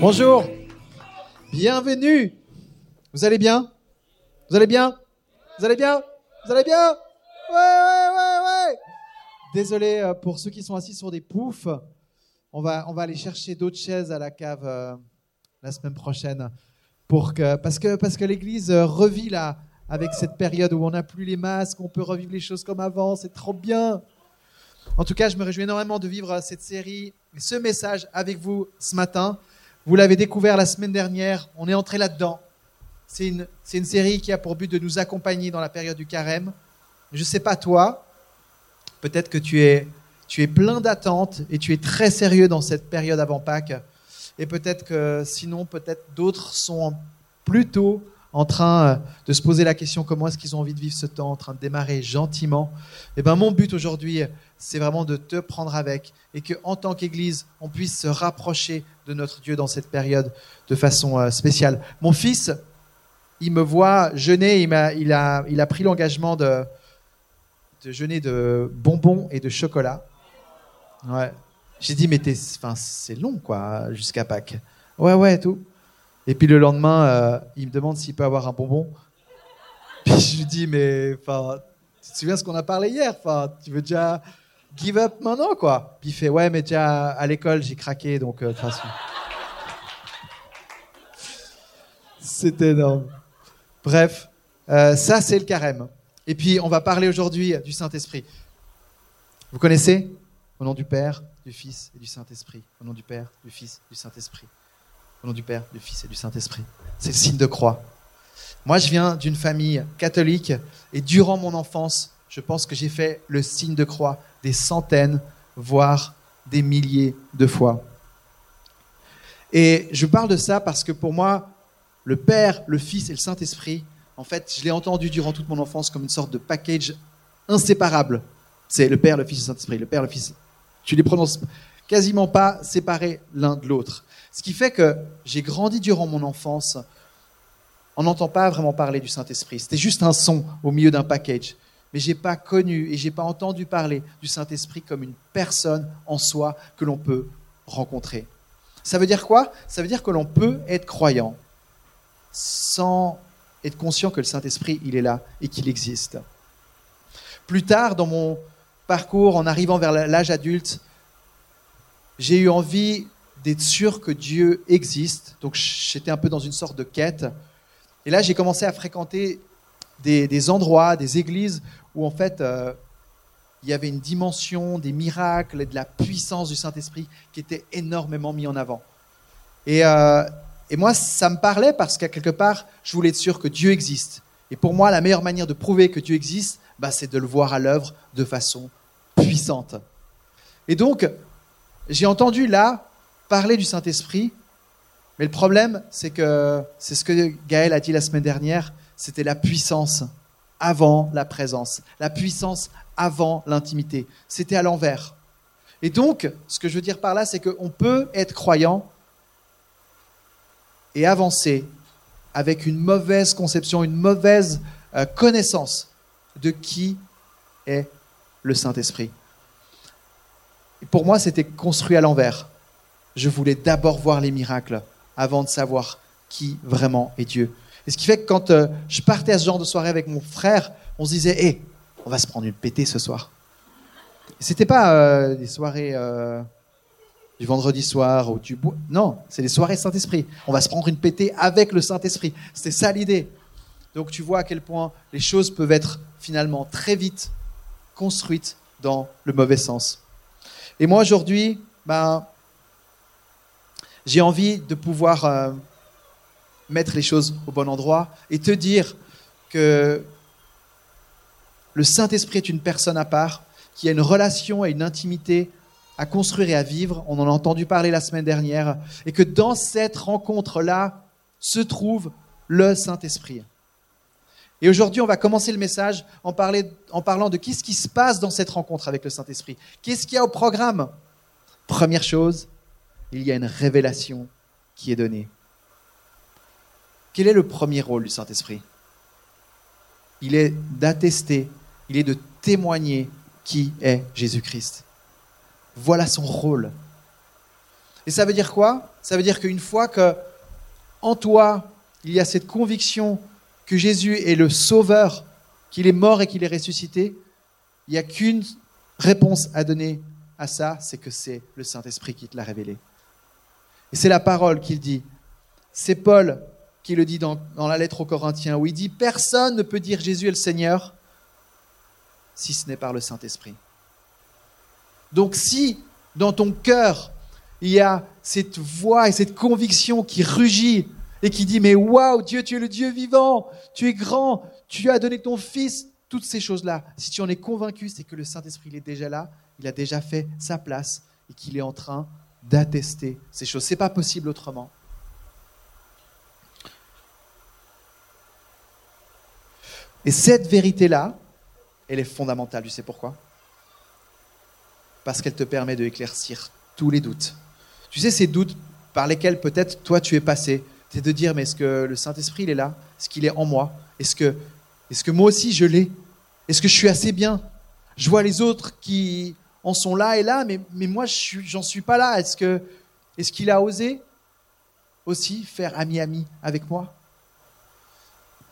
Bonjour, bienvenue. Vous allez bien? Vous allez bien? Vous allez bien? Vous allez bien? Ouais, ouais, ouais, ouais. Désolé euh, pour ceux qui sont assis sur des poufs. On va, on va aller chercher d'autres chaises à la cave euh, la semaine prochaine. Pour que, parce que, parce que l'Église euh, revit là, avec cette période où on n'a plus les masques, on peut revivre les choses comme avant, c'est trop bien. En tout cas, je me réjouis énormément de vivre cette série ce message avec vous ce matin. Vous l'avez découvert la semaine dernière, on est entré là-dedans. C'est une, une série qui a pour but de nous accompagner dans la période du carême. Je ne sais pas toi, peut-être que tu es, tu es plein d'attentes et tu es très sérieux dans cette période avant Pâques. Et peut-être que sinon, peut-être d'autres sont plutôt en train euh, de se poser la question comment est-ce qu'ils ont envie de vivre ce temps, en train de démarrer gentiment. Et ben mon but aujourd'hui, c'est vraiment de te prendre avec et que en tant qu'Église, on puisse se rapprocher de notre Dieu dans cette période de façon euh, spéciale. Mon fils, il me voit jeûner, il, m'a, il, a, il a pris l'engagement de, de jeûner de bonbons et de chocolat. Ouais. J'ai dit, mais c'est long, quoi, jusqu'à Pâques. Ouais, ouais, tout. Et puis le lendemain, euh, il me demande s'il peut avoir un bonbon. Puis je lui dis, mais tu te souviens ce qu'on a parlé hier? Tu veux déjà give up maintenant, quoi? Puis il fait, ouais, mais déjà à l'école, j'ai craqué, donc euh, façon. C'est énorme. Bref, euh, ça c'est le carême. Et puis on va parler aujourd'hui du Saint-Esprit. Vous connaissez? Au nom du Père, du Fils et du Saint-Esprit. Au nom du Père, du Fils, du Saint-Esprit. Au nom du Père, du Fils et du Saint-Esprit. C'est le signe de croix. Moi, je viens d'une famille catholique et durant mon enfance, je pense que j'ai fait le signe de croix des centaines, voire des milliers de fois. Et je parle de ça parce que pour moi, le Père, le Fils et le Saint-Esprit, en fait, je l'ai entendu durant toute mon enfance comme une sorte de package inséparable. C'est le Père, le Fils et le Saint-Esprit, le Père, le Fils. Tu les prononces quasiment pas séparés l'un de l'autre. Ce qui fait que j'ai grandi durant mon enfance on n'entend pas vraiment parler du Saint-Esprit. C'était juste un son au milieu d'un package. Mais j'ai pas connu et j'ai pas entendu parler du Saint-Esprit comme une personne en soi que l'on peut rencontrer. Ça veut dire quoi? Ça veut dire que l'on peut être croyant sans être conscient que le Saint-Esprit, il est là et qu'il existe. Plus tard, dans mon parcours, en arrivant vers l'âge adulte, j'ai eu envie d'être sûr que Dieu existe. Donc j'étais un peu dans une sorte de quête. Et là, j'ai commencé à fréquenter des, endroits, des églises où en fait euh, il y avait une dimension des miracles et de la puissance du Saint-Esprit qui était énormément mis en avant. Et, euh, et moi, ça me parlait parce qu'à quelque part, je voulais être sûr que Dieu existe. Et pour moi, la meilleure manière de prouver que Dieu existe, bah, c'est de le voir à l'œuvre de façon puissante. Et donc, j'ai entendu là parler du Saint-Esprit mais le problème, c'est que c'est ce que Gaël a dit la semaine dernière, c'était la puissance avant la présence, la puissance avant l'intimité. C'était à l'envers. Et donc, ce que je veux dire par là, c'est qu'on peut être croyant et avancer avec une mauvaise conception, une mauvaise euh, connaissance de qui est le Saint-Esprit. Pour moi, c'était construit à l'envers. Je voulais d'abord voir les miracles avant de savoir qui vraiment est Dieu. Et ce qui fait que quand euh, je partais à ce genre de soirée avec mon frère, on se disait, hé, on va se prendre une pétée ce soir. C'était pas euh, des soirées euh, du vendredi soir ou du. Non, c'est des soirées Saint-Esprit. On va se prendre une pétée avec le Saint-Esprit. C'était ça l'idée. Donc tu vois à quel point les choses peuvent être finalement très vite construites dans le mauvais sens. Et moi aujourd'hui, ben, j'ai envie de pouvoir euh, mettre les choses au bon endroit et te dire que le Saint-Esprit est une personne à part, qui a une relation et une intimité à construire et à vivre. On en a entendu parler la semaine dernière. Et que dans cette rencontre-là se trouve le Saint-Esprit. Et aujourd'hui, on va commencer le message en, parlant de qu'est-ce qui se passe dans cette rencontre avec le Saint-Esprit. Qu'est-ce qu'il y a au programme? Première chose, il y a une révélation qui est donnée. Quel est le premier rôle du Saint-Esprit? Il est d'attester, il est de témoigner qui est Jésus-Christ. Voilà son rôle. Et ça veut dire quoi? Ça veut dire qu'une fois que en toi, il y a cette conviction que Jésus est le sauveur, qu'il est mort et qu'il est ressuscité, il n'y a qu'une réponse à donner à ça, c'est que c'est le Saint-Esprit qui te l'a révélé. Et c'est la parole qu'il dit. C'est Paul qui le dit dans, dans, la lettre aux Corinthiens, où il dit, Personne ne peut dire Jésus est le Seigneur si ce n'est par le Saint-Esprit. Donc si dans ton cœur, il y a cette voix et cette conviction qui rugit et qui dit, mais waouh, Dieu, tu es le Dieu vivant, tu es grand, tu as donné ton Fils, toutes ces choses-là, si tu en es convaincu, c'est que le Saint-Esprit, il est déjà là, il a déjà fait sa place et qu'il est en train d'attester ces choses. Ce n'est pas possible autrement. Et cette vérité-là, elle est fondamentale. Tu sais pourquoi? Parce qu'elle te permet de éclaircir tous les doutes. Tu sais, ces doutes par lesquels peut-être toi tu es passé, c'est de dire, mais est-ce que le Saint-Esprit, il est là? Est-ce qu'il est en moi? Est-ce que, est que moi aussi je l'ai? Est-ce que je suis assez bien? Je vois les autres qui en sont là et là, mais, mais moi, je j'en suis, pas là. Est-ce que est-ce qu'il a osé aussi faire ami-ami avec moi?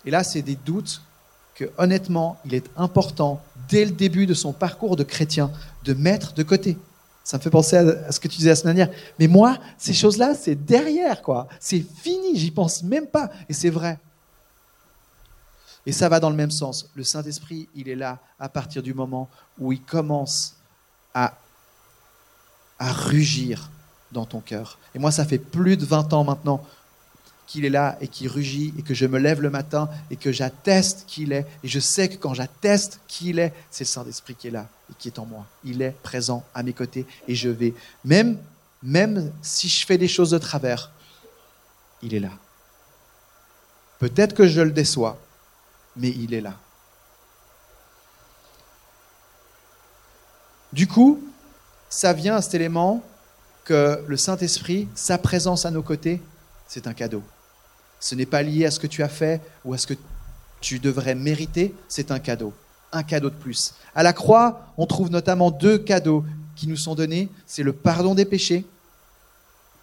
Et là, c'est des doutes que, honnêtement, il est important, dès le début de son parcours de chrétien, de mettre de côté. Ça me fait penser à, ce que tu disais la semaine dernière. Mais moi, ces choses-là, c'est derrière, quoi. C'est fini, j'y pense même pas. Et c'est vrai. Et ça va dans le même sens. Le Saint-Esprit, il est là à partir du moment où il commence à, à rugir dans ton cœur. Et moi, ça fait plus de 20 ans maintenant qu'il est là et qu'il rugit et que je me lève le matin et que j'atteste qu'il est. Et je sais que quand j'atteste qu'il est, c'est le Saint-Esprit qui est là et qui est en moi. Il est présent à mes côtés et je vais, même, même si je fais des choses de travers, il est là. Peut-être que je le déçois, mais il est là. Du coup, ça vient à cet élément que le Saint-Esprit, sa présence à nos côtés, c'est un cadeau. Ce n'est pas lié à ce que tu as fait ou à ce que tu devrais mériter, c'est un cadeau. Un cadeau de plus. À la croix, on trouve notamment deux cadeaux qui nous sont donnés. C'est le pardon des péchés.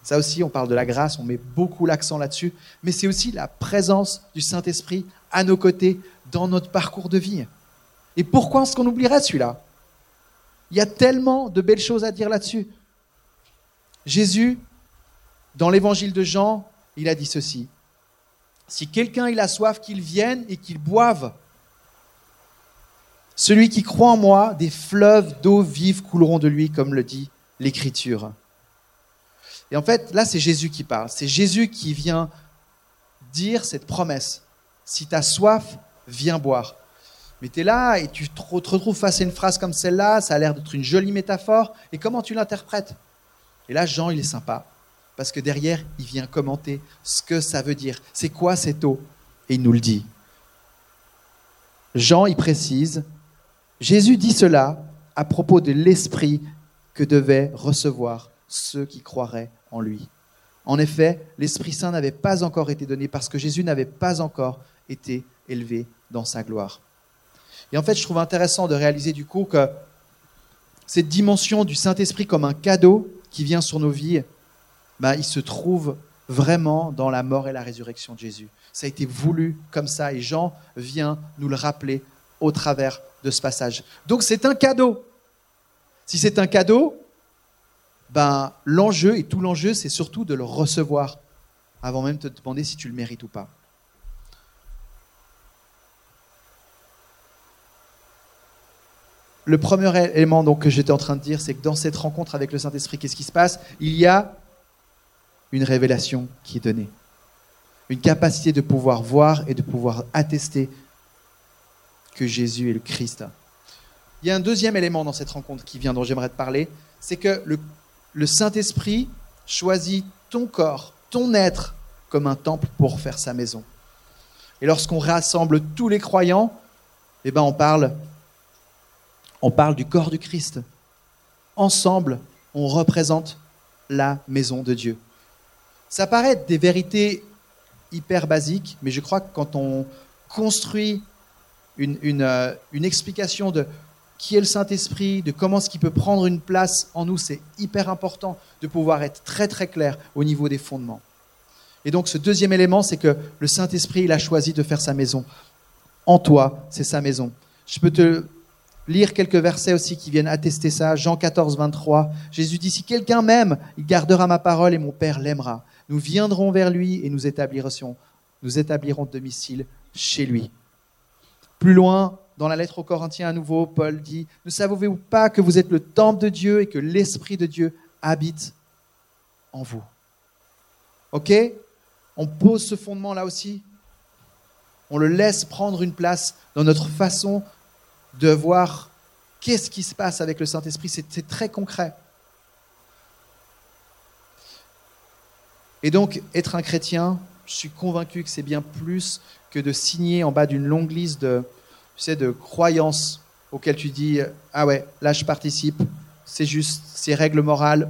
Ça aussi, on parle de la grâce, on met beaucoup l'accent là-dessus. Mais c'est aussi la présence du Saint-Esprit à nos côtés dans notre parcours de vie. Et pourquoi est-ce qu'on oublierait celui-là? Il y a tellement de belles choses à dire là-dessus. Jésus, dans l'évangile de Jean, il a dit ceci. Si quelqu'un il a soif, qu'il vienne et qu'il boive. Celui qui croit en moi, des fleuves d'eau vive couleront de lui, comme le dit l'Écriture. Et en fait, là, c'est Jésus qui parle. C'est Jésus qui vient dire cette promesse. Si tu as soif, viens boire. Mais tu es là et tu te retrouves face à une phrase comme celle-là, ça a l'air d'être une jolie métaphore. Et comment tu l'interprètes? Et là, Jean, il est sympa parce que derrière, il vient commenter ce que ça veut dire. C'est quoi cette eau? Et il nous le dit. Jean y précise, Jésus dit cela à propos de l'esprit que devaient recevoir ceux qui croiraient en lui. En effet, l'Esprit Saint n'avait pas encore été donné parce que Jésus n'avait pas encore été élevé dans sa gloire. Et en fait, je trouve intéressant de réaliser du coup que cette dimension du Saint-Esprit comme un cadeau qui vient sur nos vies, bah, il se trouve vraiment dans la mort et la résurrection de Jésus. Ça a été voulu comme ça et Jean vient nous le rappeler au travers de ce passage. Donc c'est un cadeau. Si c'est un cadeau, ben, l'enjeu, et tout l'enjeu, c'est surtout de le recevoir avant même de te demander si tu le mérites ou pas. Le premier élément donc, que j'étais en train de dire, c'est que dans cette rencontre avec le Saint-Esprit, qu'est-ce qui se passe? Il y a une révélation qui est donnée. Une capacité de pouvoir voir et de pouvoir attester que Jésus est le Christ. Il y a un deuxième élément dans cette rencontre qui vient dont j'aimerais te parler, c'est que le, Saint-Esprit choisit ton corps, ton être, comme un temple pour faire sa maison. Et lorsqu'on rassemble tous les croyants, eh ben on parle, on parle du corps du Christ. Ensemble, on représente la maison de Dieu. Ça paraît être des vérités hyper basiques, mais je crois que quand on construit une, une, euh, explication de qui est le Saint-Esprit, de comment est-ce qu'il peut prendre une place en nous, c'est hyper important de pouvoir être très très clair au niveau des fondements. Et donc ce deuxième élément, c'est que le Saint-Esprit, il a choisi de faire sa maison. En toi, c'est sa maison. Je peux te lire quelques versets aussi qui viennent attester ça. Jean 14, 23. Jésus dit, si quelqu'un m'aime, il gardera ma parole et mon Père l'aimera. Nous viendrons vers lui et nous établirons, nous établirons domicile chez lui. Plus loin, dans la lettre aux Corinthiens à nouveau, Paul dit, ne savez-vous pas que vous êtes le temple de Dieu et que l'Esprit de Dieu habite en vous? Ok? On pose ce fondement là aussi? On le laisse prendre une place dans notre façon de voir qu'est-ce qui se passe avec le Saint-Esprit. C'est très concret. Et donc, être un chrétien, je suis convaincu que c'est bien plus que de signer en bas d'une longue liste de, tu de croyances auxquelles tu dis Ah ouais, là je participe, c'est juste, c'est règles morales,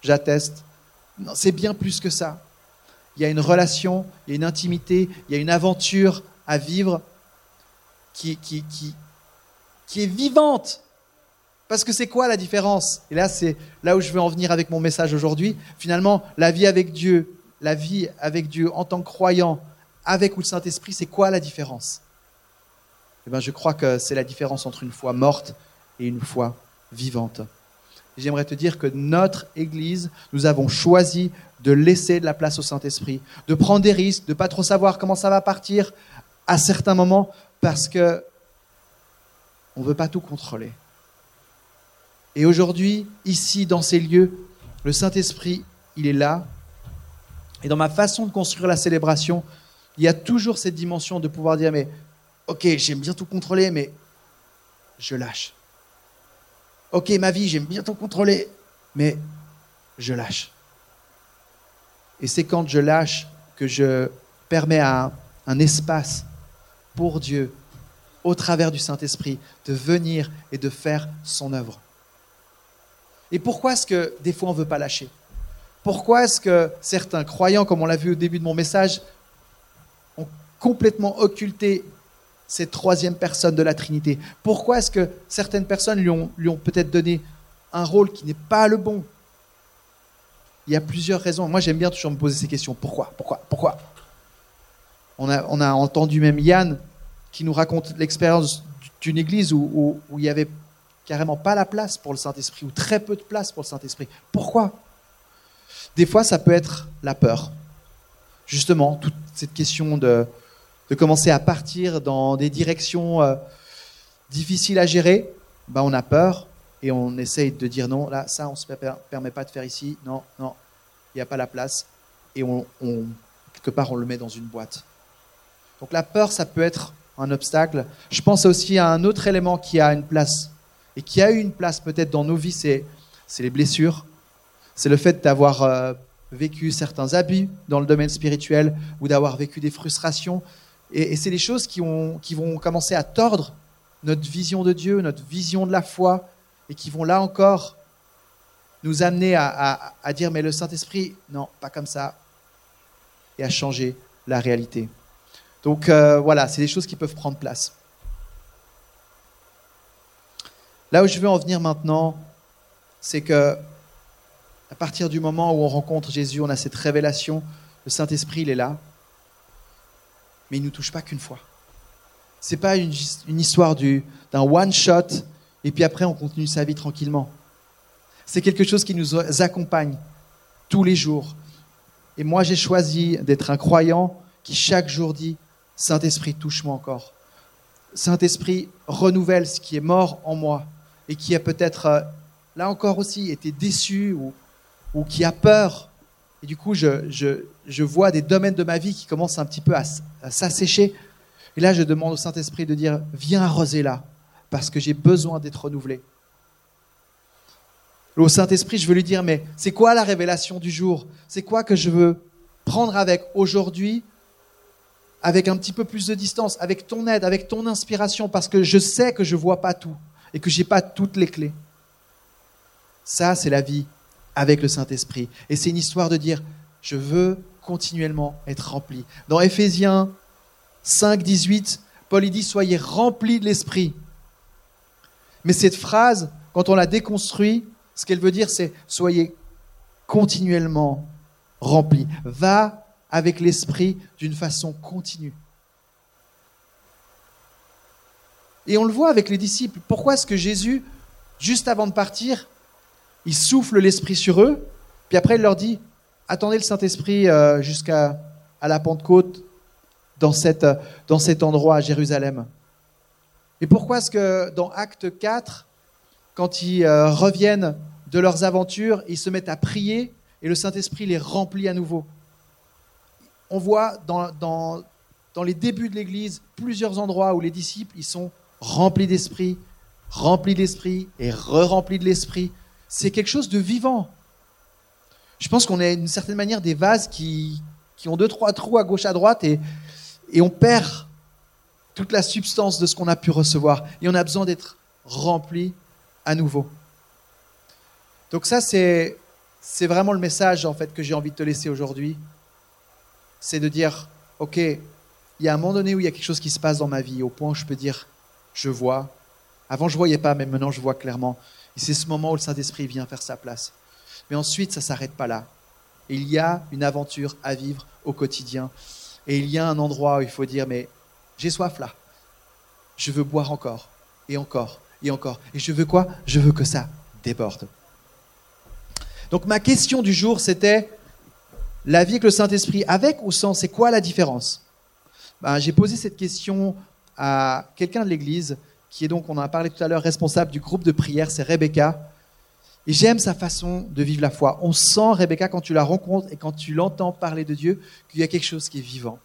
j'atteste. Non, c'est bien plus que ça. Il y a une relation, il y a une intimité, il y a une aventure à vivre qui, qui est vivante. Parce que c'est quoi la différence? Et là, c'est là où je veux en venir avec mon message aujourd'hui. Finalement, la vie avec Dieu, la vie avec Dieu en tant que croyant, avec ou le Saint-Esprit, c'est quoi la différence? Eh bien, je crois que c'est la différence entre une foi morte et une foi vivante. J'aimerais te dire que notre Église, nous avons choisi de laisser de la place au Saint-Esprit, de prendre des risques, de pas trop savoir comment ça va partir à certains moments, parce que on ne veut pas tout contrôler. Et aujourd'hui, ici, dans ces lieux, le Saint-Esprit, il est là. Et dans ma façon de construire la célébration, il y a toujours cette dimension de pouvoir dire, mais ok, j'aime bien tout contrôler, mais je lâche. Ok, ma vie, j'aime bien tout contrôler, mais je lâche. Et c'est quand je lâche que je permets à un espace pour Dieu au travers du Saint-Esprit, de venir et de faire son œuvre. Et pourquoi est-ce que des fois on ne veut pas lâcher? Pourquoi est-ce que certains croyants, comme on l'a vu au début de mon message, ont complètement occulté cette troisième personne de la Trinité? Pourquoi est-ce que certaines personnes lui ont, peut-être donné un rôle qui n'est pas le bon? Il y a plusieurs raisons. Moi j'aime bien toujours me poser ces questions. Pourquoi? Pourquoi? Pourquoi? On a, entendu même Yann qui nous raconte l'expérience d'une église où, il n'y avait carrément pas la place pour le Saint-Esprit, ou très peu de place pour le Saint-Esprit. Pourquoi? Des fois, ça peut être la peur. Justement, toute cette question de, de commencer à partir dans des directions euh, difficiles à gérer, ben on a peur et on essaye de dire non, là, ça, on ne se permet pas de faire ici, non, non, il n'y a pas la place, et on, quelque part, on le met dans une boîte. Donc la peur, ça peut être un obstacle. Je pense aussi à un autre élément qui a une place et qui a eu une place peut-être dans nos vies, c'est, les blessures. C'est le fait d'avoir euh, vécu certains abus dans le domaine spirituel ou d'avoir vécu des frustrations. Et, c'est des choses qui, ont, qui vont commencer à tordre notre vision de Dieu, notre vision de la foi, et qui vont là encore nous amener à, à dire mais le Saint-Esprit, non, pas comme ça, et à changer la réalité. Donc euh, voilà, c'est des choses qui peuvent prendre place. Là où je veux en venir maintenant, c'est que à partir du moment où on rencontre Jésus, on a cette révélation, le Saint-Esprit, il est là, mais il ne nous touche pas qu'une fois. Ce n'est pas une, histoire d'un one-shot, et puis après on continue sa vie tranquillement. C'est quelque chose qui nous accompagne tous les jours. Et moi, j'ai choisi d'être un croyant qui chaque jour dit, Saint-Esprit, touche-moi encore. Saint-Esprit, renouvelle ce qui est mort en moi et qui a peut-être, euh, là encore aussi, été déçu ou, qui a peur. Et du coup, je, vois des domaines de ma vie qui commencent un petit peu à, à s'assécher. Et là, je demande au Saint-Esprit de dire, viens arroser là, parce que j'ai besoin d'être renouvelé. Au Saint-Esprit, je veux lui dire, mais c'est quoi la révélation du jour? C'est quoi que je veux prendre avec aujourd'hui avec un petit peu plus de distance, avec ton aide, avec ton inspiration, parce que je sais que je ne vois pas tout et que je n'ai pas toutes les clés. Ça, c'est la vie avec le Saint-Esprit. Et c'est une histoire de dire, je veux continuellement être rempli. Dans Éphésiens 5, 18, Paul dit, soyez remplis de l'Esprit. Mais cette phrase, quand on la déconstruit, ce qu'elle veut dire, c'est soyez continuellement remplis. Va avec l'esprit d'une façon continue. Et on le voit avec les disciples. Pourquoi est-ce que Jésus, juste avant de partir, il souffle l'esprit sur eux, puis après il leur dit attendez le Saint-Esprit euh, jusqu'à à la Pentecôte dans, cette, dans cet endroit à Jérusalem. Et pourquoi est-ce que dans Acte 4, quand ils euh, reviennent de leurs aventures, ils se mettent à prier et le Saint-Esprit les remplit à nouveau? On voit dans, dans, dans les débuts de l'Église plusieurs endroits où les disciples ils sont remplis d'esprit, remplis d'esprit et re-remplis de l'esprit. C'est quelque chose de vivant. Je pense qu'on est d'une certaine manière des vases qui, qui ont deux, trois trous à gauche, à droite et, et on perd toute la substance de ce qu'on a pu recevoir. Et on a besoin d'être rempli à nouveau. Donc ça, c'est, c'est vraiment le message en fait que j'ai envie de te laisser aujourd'hui. C'est de dire, OK, il y a un moment donné où il y a quelque chose qui se passe dans ma vie, au point où je peux dire, je vois. Avant, je ne voyais pas, mais maintenant, je vois clairement. Et c'est ce moment où le Saint-Esprit vient faire sa place. Mais ensuite, ça ne s'arrête pas là. il y a une aventure à vivre au quotidien. Et il y a un endroit où il faut dire, mais j'ai soif là. Je veux boire encore, et encore, et encore. Et je veux quoi? Je veux que ça déborde. Donc ma question du jour, c'était, la vie avec le Saint-Esprit, avec ou sans, c'est quoi la différence? Ben, J'ai posé cette question à quelqu'un de l'Église, qui est donc, on en a parlé tout à l'heure, responsable du groupe de prière, c'est Rebecca. Et j'aime sa façon de vivre la foi. On sent, Rebecca, quand tu la rencontres et quand tu l'entends parler de Dieu, qu'il y a quelque chose qui est vivant.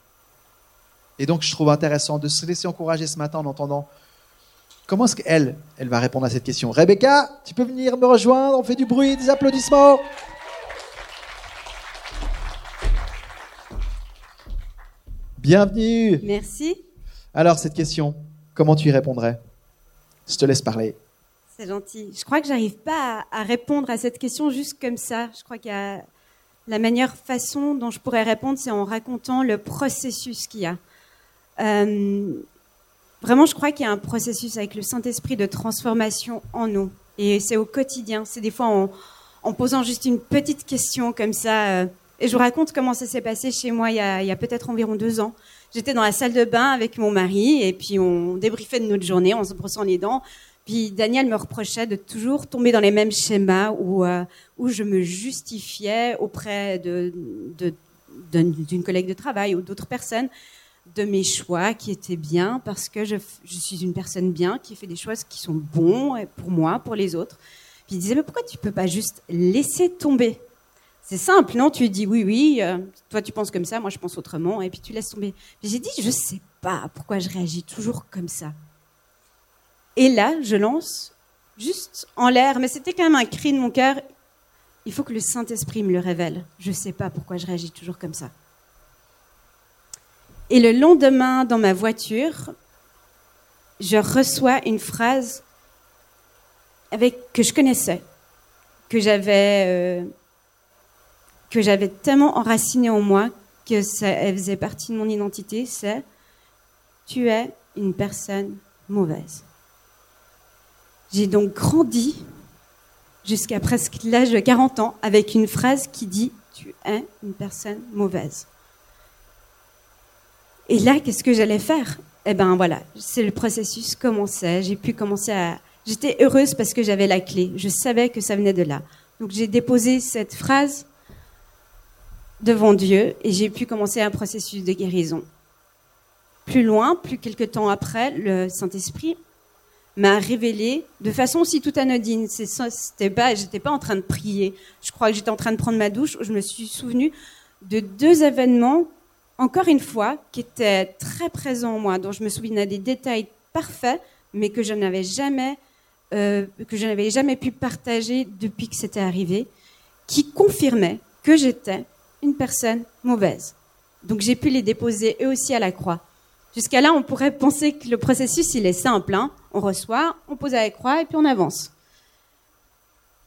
Et donc, je trouve intéressant de se laisser encourager ce matin en entendant comment est-ce qu'elle, elle va répondre à cette question. Rebecca, tu peux venir me rejoindre, on fait du bruit, des applaudissements. Bienvenue. Merci. Alors, cette question, comment tu y répondrais? Je te laisse parler. C'est gentil. Je crois que j'arrive pas à, répondre à cette question juste comme ça. Je crois qu'il y a la meilleure façon dont je pourrais répondre, c'est en racontant le processus qu'il y a. Euh, vraiment, je crois qu'il y a un processus avec le Saint-Esprit de transformation en nous. Et c'est au quotidien. C'est des fois en, posant juste une petite question comme ça. Euh, et je vous raconte comment ça s'est passé chez moi il y a peut-être environ deux ans. J'étais dans la salle de bain avec mon mari et puis on débriefait de notre journée en se brossant les dents. Puis Daniel me reprochait de toujours tomber dans les mêmes schémas où, euh, je me justifiais auprès d'une collègue de travail ou d'autres personnes de mes choix qui étaient bien parce que je, je, suis une personne bien qui fait des choix qui sont bons pour moi, pour les autres. Puis il disait mais pourquoi tu peux pas juste laisser tomber C'est simple, non? Tu dis oui, oui, euh, toi tu penses comme ça, moi je pense autrement, et puis tu laisses tomber. J'ai dit je sais pas pourquoi je réagis toujours comme ça. Et là, je lance juste en l'air, mais c'était quand même un cri de mon cœur. Il faut que le Saint-Esprit me le révèle. Je ne sais pas pourquoi je réagis toujours comme ça. Et le lendemain, dans ma voiture, je reçois une phrase avec, que je connaissais, que j'avais, euh, que j'avais tellement enracinée en moi que ça faisait partie de mon identité. C'est Tu es une personne mauvaise. J'ai donc grandi jusqu'à presque l'âge de 40 ans avec une phrase qui dit Tu es une personne mauvaise. Et là, qu'est-ce que j'allais faire? Eh ben voilà, c'est le processus commençait. J'ai pu commencer à. J'étais heureuse parce que j'avais la clé. Je savais que ça venait de là. Donc j'ai déposé cette phrase devant Dieu et j'ai pu commencer un processus de guérison. Plus loin, plus quelques temps après, le Saint-Esprit m'a révélé de façon aussi tout anodine. C'était pas, j'étais pas en train de prier. Je crois que j'étais en train de prendre ma douche. Je me suis souvenu de deux événements, encore une fois, qui étaient très présents en moi, dont je me souviens des détails parfaits, mais que je n'avais jamais, euh, que je n'avais jamais pu partager depuis que c'était arrivé, qui confirmaient que j'étais une personne mauvaise. Donc j'ai pu les déposer eux aussi à la croix. Jusqu'à là, on pourrait penser que le processus, il est simple. Hein. On reçoit, on pose à la croix et puis on avance.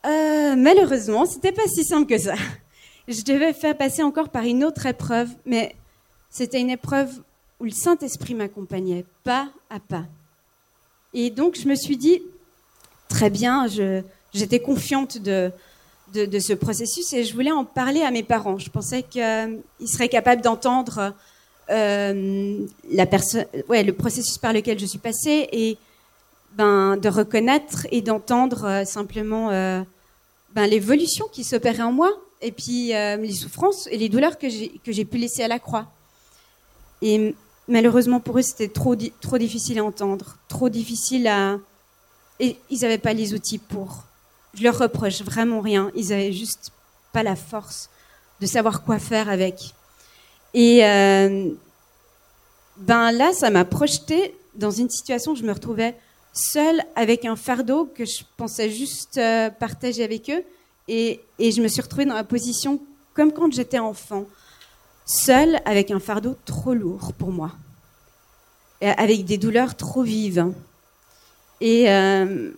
Euh, malheureusement, c'était pas si simple que ça. Je devais faire passer encore par une autre épreuve, mais c'était une épreuve où le Saint-Esprit m'accompagnait pas à pas. Et donc, je me suis dit, très bien, j'étais confiante de, de, ce processus et je voulais en parler à mes parents. Je pensais qu'ils seraient capables d'entendre euh, ouais, le processus par lequel je suis passée et ben, de reconnaître et d'entendre euh, simplement euh, ben, l'évolution qui s'opérait en moi et puis les souffrances et les douleurs que j'ai pu laisser à la croix. Et malheureusement pour eux, c'était trop, trop difficile à entendre, trop difficile à... Et ils n'avaient pas les outils pour. Je leur reproche vraiment rien. Ils n'avaient juste pas la force de savoir quoi faire avec. Et euh, ben là, ça m'a projeté dans une situation où je me retrouvais seule avec un fardeau que je pensais juste euh, partager avec eux. Et, et, je me suis retrouvée dans la position comme quand j'étais enfant, seule avec un fardeau trop lourd pour moi, avec des douleurs trop vives. Et euh,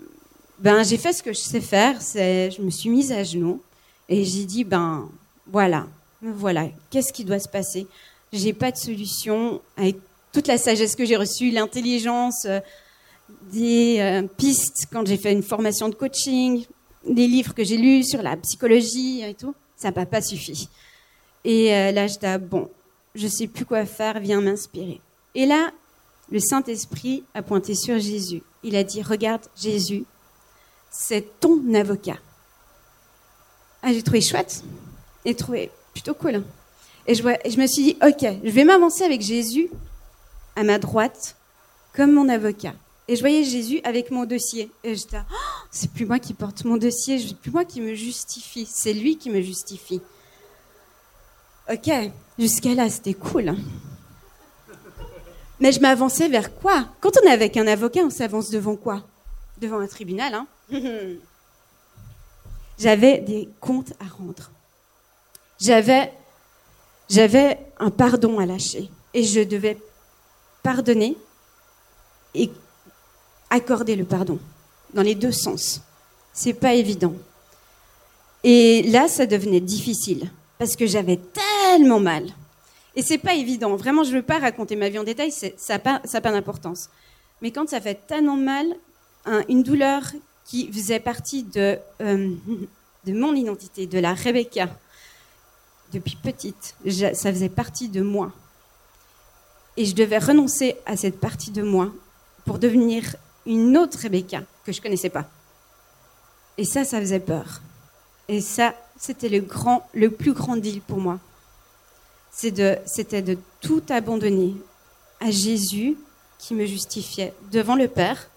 ben, j'ai fait ce que je sais faire, c'est je me suis mise à genoux et j'ai dit ben voilà, voilà, qu'est-ce qui doit se passer? J'ai pas de solution avec toute la sagesse que j'ai reçue, l'intelligence, euh, des euh, pistes quand j'ai fait une formation de coaching, des livres que j'ai lus sur la psychologie et tout, ça m'a pas suffi. Et euh, là, j'étais bon, je sais plus quoi faire, viens m'inspirer. Et là, le Saint-Esprit a pointé sur Jésus. Il a dit, regarde, Jésus, c'est ton avocat. Ah, j'ai trouvé chouette et trouvé plutôt cool. Et je, me suis dit, ok, je vais m'avancer avec Jésus à ma droite comme mon avocat. Et je voyais Jésus avec mon dossier. Et j'étais, oh, c'est plus moi qui porte mon dossier, c'est plus moi qui me justifie, c'est lui qui me justifie. Ok, jusqu'à là, c'était cool. Mais je m'avançais vers quoi? Quand on est avec un avocat, on s'avance devant quoi? Devant un tribunal, hein J'avais des comptes à rendre. J'avais, j'avais un pardon à lâcher. Et je devais pardonner et accorder le pardon dans les deux sens. C'est pas évident. Et là, ça devenait difficile parce que j'avais tellement mal. Et c'est pas évident. Vraiment, je veux pas raconter ma vie en détail, ça n'a pas, pas d'importance. Mais quand ça fait tellement mal, une douleur qui faisait partie de, euh, de mon identité, de la Rebecca, depuis petite, ça faisait partie de moi. Et je devais renoncer à cette partie de moi pour devenir une autre Rebecca que je connaissais pas. Et ça, ça faisait peur. Et ça, c'était le, grand, le plus grand deal pour moi. C'était de, de tout abandonner à Jésus qui me justifiait devant le Père,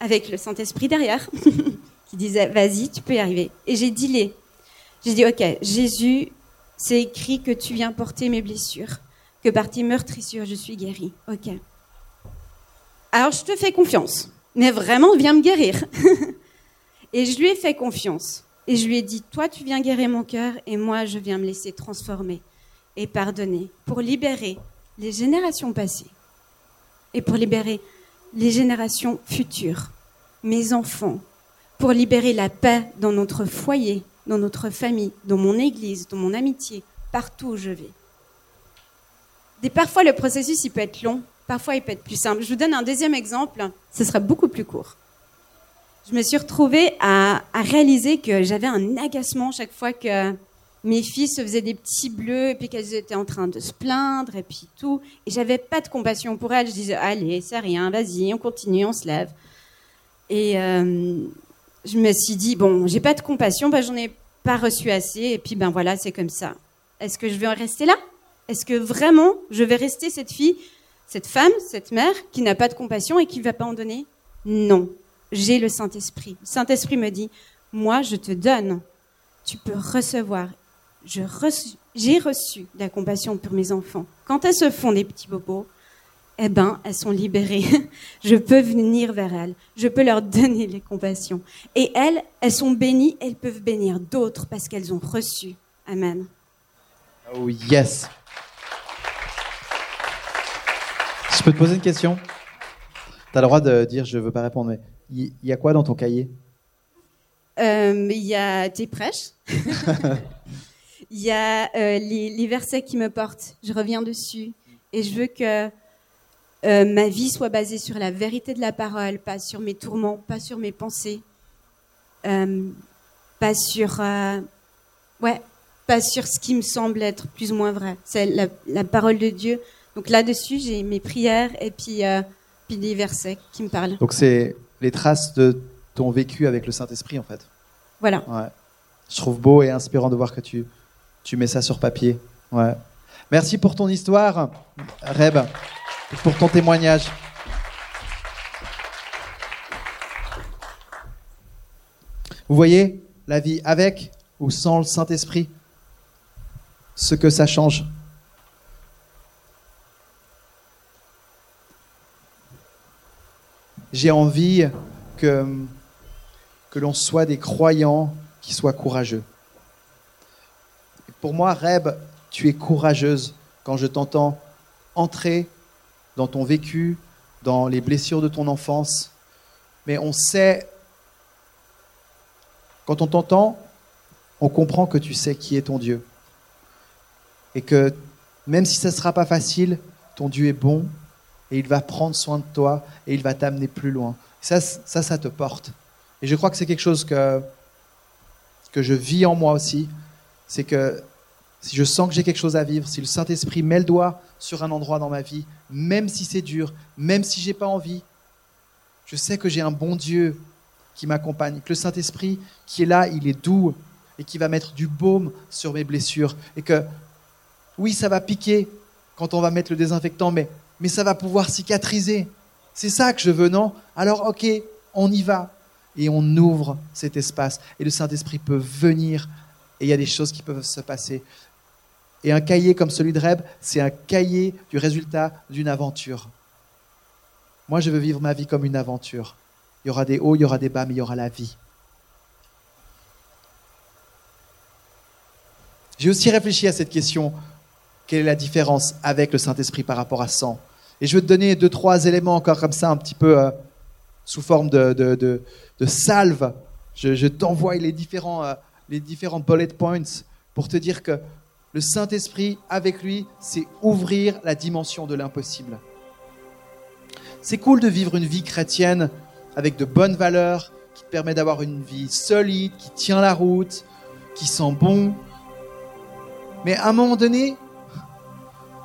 avec le Saint-Esprit derrière, qui disait Vas-y, tu peux y arriver. Et j'ai dit. J'ai dit Ok, Jésus, c'est écrit que tu viens porter mes blessures, que par tes meurtrissures je suis guérie. Ok. Alors je te fais confiance, mais vraiment, viens me guérir. et je lui ai fait confiance. Et je lui ai dit, toi, tu viens guérir mon cœur et moi, je viens me laisser transformer et pardonner pour libérer les générations passées et pour libérer les générations futures, mes enfants, pour libérer la paix dans notre foyer, dans notre famille, dans mon église, dans mon amitié, partout où je vais. Et parfois, le processus, il peut être long, parfois, il peut être plus simple. Je vous donne un deuxième exemple, ce sera beaucoup plus court je me suis retrouvée à, réaliser que j'avais un agacement chaque fois que mes filles se faisaient des petits bleus et puis qu'elles étaient en train de se plaindre et puis tout. Et j'avais pas de compassion pour elles. Je disais, allez, c'est rien, vas-y, on continue, on se lève. Et euh, je me suis dit, bon, j'ai pas de compassion, bah, j'en ai pas reçu assez. Et puis, ben voilà, c'est comme ça. Est-ce que je vais rester là? Est-ce que vraiment je vais rester cette fille, cette femme, cette mère qui n'a pas de compassion et qui ne va pas en donner? Non j'ai le Saint-Esprit. Le Saint-Esprit me dit, moi, je te donne, tu peux recevoir. J'ai reçu la compassion pour mes enfants. Quand elles se font des petits bobos, eh ben, elles sont libérées. je peux venir vers elles. Je peux leur donner les compassions. Et elles, elles sont bénies. Elles peuvent bénir d'autres parce qu'elles ont reçu. Amen. Oh yes. Je peux te poser une question? Tu as le droit de dire je veux pas répondre, mais il y, a quoi dans ton cahier? Euh, Il y a tes prêches. Il y a euh, les, versets qui me portent. Je reviens dessus. Et je veux que euh, ma vie soit basée sur la vérité de la parole, pas sur mes tourments, pas sur mes pensées, euh, pas sur, ouais, pas sur ce qui me semble être plus ou moins vrai. C'est la, la parole de Dieu. Donc là-dessus, j'ai mes prières et puis, puis des versets qui me parlent. Donc c'est les traces de ton vécu avec le Saint-Esprit en fait. Voilà. Ouais. Je trouve beau et inspirant de voir que tu, tu mets ça sur papier. Merci pour ton histoire, Reb, pour ton témoignage. Vous voyez la vie avec ou sans le Saint-Esprit Ce que ça change. J'ai envie que l'on soit des croyants qui soient courageux. Pour moi, Reb, tu es courageuse quand je t'entends entrer dans ton vécu, dans les blessures de ton enfance. Mais on sait, quand on t'entend, on comprend que tu sais qui est ton Dieu. Et que même si ça ne sera pas facile, ton Dieu est bon et il va prendre soin de toi et il va t'amener plus loin. Ça, ça, ça te porte. Et je crois que c'est quelque chose que, que je vis en moi aussi. C'est que si je sens que j'ai quelque chose à vivre, si le Saint-Esprit met le doigt sur un endroit dans ma vie, même si c'est dur, même si j'ai pas envie, je sais que j'ai un bon Dieu qui m'accompagne, que le Saint-Esprit qui est là, il est doux et qui va mettre du baume sur mes blessures. Et que, oui, ça va piquer quand on va mettre le désinfectant, mais, mais ça va pouvoir cicatriser. C'est ça que je veux, non? Alors, ok, on y va. Et on ouvre cet espace. Et le Saint-Esprit peut venir. Et il y a des choses qui peuvent se passer. Et un cahier comme celui de Reb, c'est un cahier du résultat d'une aventure. Moi, je veux vivre ma vie comme une aventure. Il y aura des hauts, il y aura des bas, mais il y aura la vie. J'ai aussi réfléchi à cette question. Quelle est la différence avec le Saint-Esprit par rapport à sang Et je veux te donner deux, trois éléments encore comme ça, un petit peu euh, sous forme de, de, salve. Je, je t'envoie les différents, euh, les différents bullet points pour te dire que le Saint-Esprit, avec lui, c'est ouvrir la dimension de l'impossible. C'est cool de vivre une vie chrétienne avec de bonnes valeurs, qui te permet d'avoir une vie solide, qui tient la route, qui sent bon. Mais à un moment donné,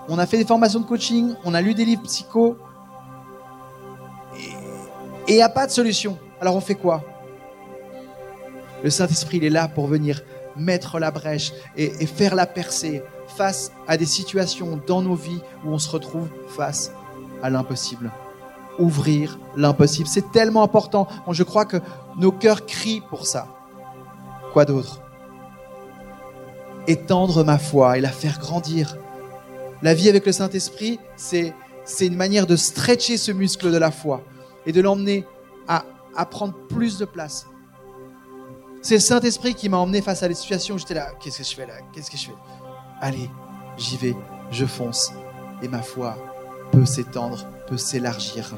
on a fait des formations de coaching, on a lu des livres psycho, et il n'y a pas de solution. Alors on fait quoi? Le Saint-Esprit, est là pour venir mettre la brèche et, faire la percée face à des situations dans nos vies où on se retrouve face à l'impossible. Ouvrir l'impossible, c'est tellement important. Je crois que nos cœurs crient pour ça. Quoi d'autre? Étendre ma foi et la faire grandir. La vie avec le Saint-Esprit, c'est c'est une manière de stretcher ce muscle de la foi et de l'emmener à, à prendre plus de place, c'est le Saint-Esprit qui m'a emmené face à des situations où j'étais là, qu'est-ce que je fais là Qu'est-ce que je fais? Allez, j'y vais, je fonce. Et ma foi peut s'étendre, peut s'élargir.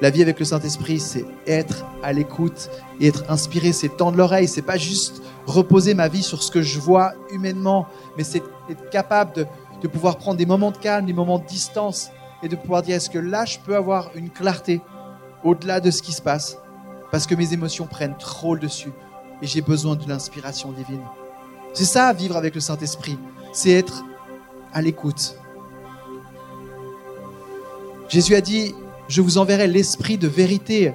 La vie avec le Saint-Esprit, c'est être à l'écoute et être inspiré, c'est tendre l'oreille, c'est pas juste reposer ma vie sur ce que je vois humainement, mais c'est être capable de, de pouvoir prendre des moments de calme, des moments de distance et de pouvoir dire est-ce que là je peux avoir une clarté au-delà de ce qui se passe? Parce que mes émotions prennent trop le dessus et j'ai besoin de l'inspiration divine. C'est ça, vivre avec le Saint-Esprit, c'est être à l'écoute. Jésus a dit, je vous enverrai l'Esprit de vérité.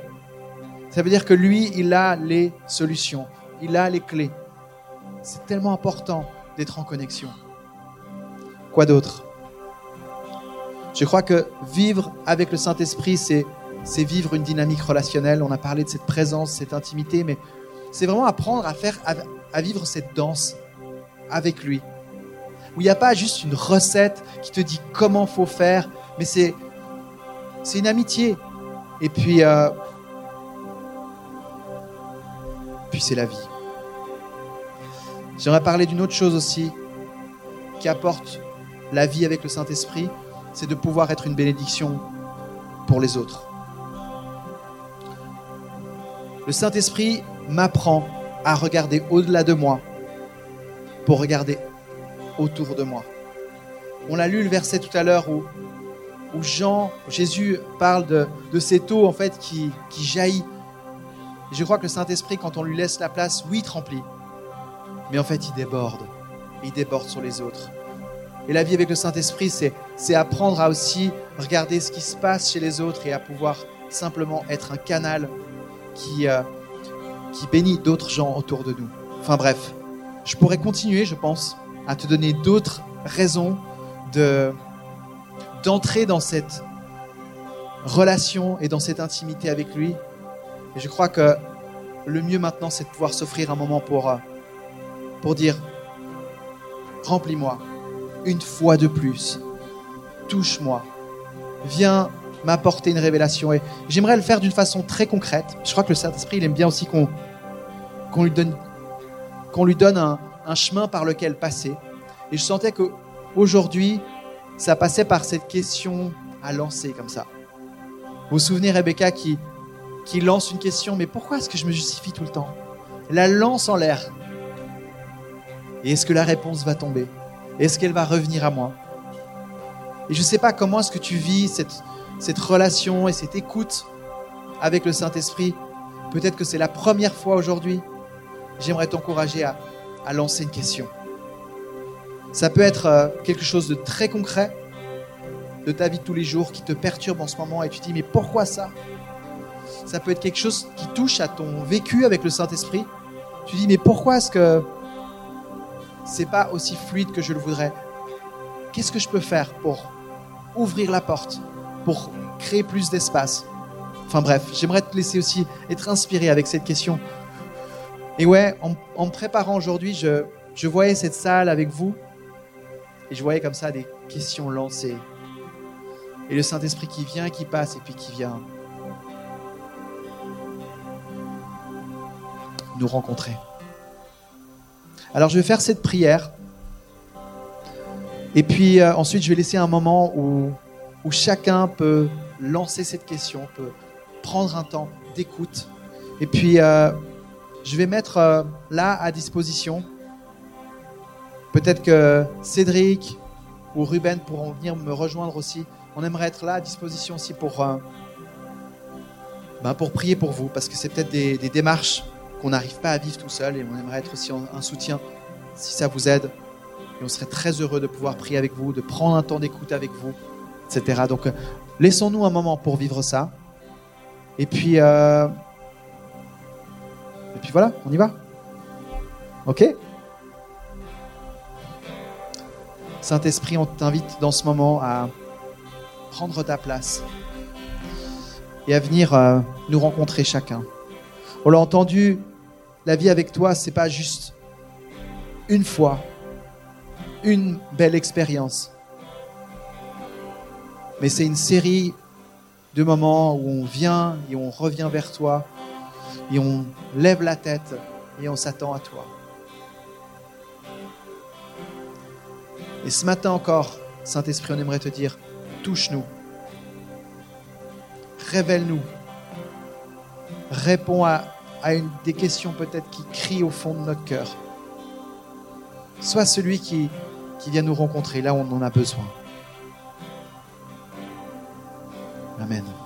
Ça veut dire que lui, il a les solutions, il a les clés. C'est tellement important d'être en connexion. Quoi d'autre? Je crois que vivre avec le Saint-Esprit, c'est c'est vivre une dynamique relationnelle. On a parlé de cette présence, cette intimité, mais c'est vraiment apprendre à faire, à, vivre cette danse avec lui. Où il n'y a pas juste une recette qui te dit comment faut faire, mais c'est c'est une amitié. Et puis euh, puis c'est la vie. J'aimerais parler d'une autre chose aussi qui apporte la vie avec le Saint-Esprit, c'est de pouvoir être une bénédiction pour les autres. Le Saint-Esprit m'apprend à regarder au-delà de moi pour regarder autour de moi. On l'a lu le verset tout à l'heure où, où Jean, Jésus parle de, de cette eau en fait qui, qui jaillit. Je crois que le Saint-Esprit, quand on lui laisse la place, oui, il. Mais en fait, il déborde. Il déborde sur les autres. Et la vie avec le Saint-Esprit, c'est, c'est apprendre à aussi regarder ce qui se passe chez les autres et à pouvoir simplement être un canal qui, euh, qui bénit d'autres gens autour de nous. Enfin bref, je pourrais continuer, je pense, à te donner d'autres raisons de, d'entrer dans cette relation et dans cette intimité avec lui. Et je crois que le mieux maintenant, c'est de pouvoir s'offrir un moment pour, euh, pour dire, remplis-moi une fois de plus, touche-moi, viens m'apporter une révélation. Et j'aimerais le faire d'une façon très concrète. Je crois que le Saint-Esprit, il aime bien aussi qu'on qu'on lui donne, qu'on lui donne un, un chemin par lequel passer. Et je sentais que aujourd'hui, ça passait par cette question à lancer comme ça. Vous vous souvenez Rebecca qui, qui lance une question, mais pourquoi est-ce que je me justifie tout le temps? La lance en l'air. Et est-ce que la réponse va tomber? Est-ce qu'elle va revenir à moi? Et je ne sais pas comment est-ce que tu vis cette, cette relation et cette écoute avec le Saint-Esprit. Peut-être que c'est la première fois aujourd'hui. J'aimerais t'encourager à, lancer une question. Ça peut être euh, quelque chose de très concret de ta vie de tous les jours qui te perturbe en ce moment et tu te dis mais pourquoi ça? Ça peut être quelque chose qui touche à ton vécu avec le Saint-Esprit. Tu dis mais pourquoi est-ce que c'est pas aussi fluide que je le voudrais? Qu'est-ce que je peux faire pour ouvrir la porte, pour créer plus d'espace Enfin bref, j'aimerais te laisser aussi être inspiré avec cette question. Et ouais, en, me préparant aujourd'hui, je, je voyais cette salle avec vous et je voyais comme ça des questions lancées. Et le Saint-Esprit qui vient, qui passe et puis qui vient nous rencontrer. Alors je vais faire cette prière. Et puis euh, ensuite, je vais laisser un moment où, où chacun peut lancer cette question, peut prendre un temps d'écoute. Et puis, euh, je vais mettre euh, là à disposition. Peut-être que Cédric ou Ruben pourront venir me rejoindre aussi. On aimerait être là à disposition aussi pour, euh, ben, pour prier pour vous, parce que c'est peut-être des, démarches qu'on n'arrive pas à vivre tout seul et on aimerait être aussi un soutien si ça vous aide. Et on serait très heureux de pouvoir prier avec vous, de prendre un temps d'écoute avec vous, Donc, euh, laissons-nous un moment pour vivre ça. Et puis, euh, et puis voilà, on y va. Ok Saint-Esprit, on t'invite dans ce moment à prendre ta place et à venir euh, nous rencontrer chacun. On l'a entendu, la vie avec toi, c'est pas juste une fois, une belle expérience, mais c'est une série de moments où on vient et on revient vers toi et on lève la tête et on s'attend à toi. Et ce matin encore, Saint-Esprit, on aimerait te dire, touche-nous, révèle-nous, réponds à, une des questions peut-être qui crient au fond de notre cœur. Sois celui qui vient nous rencontrer là où on en a besoin. Amen.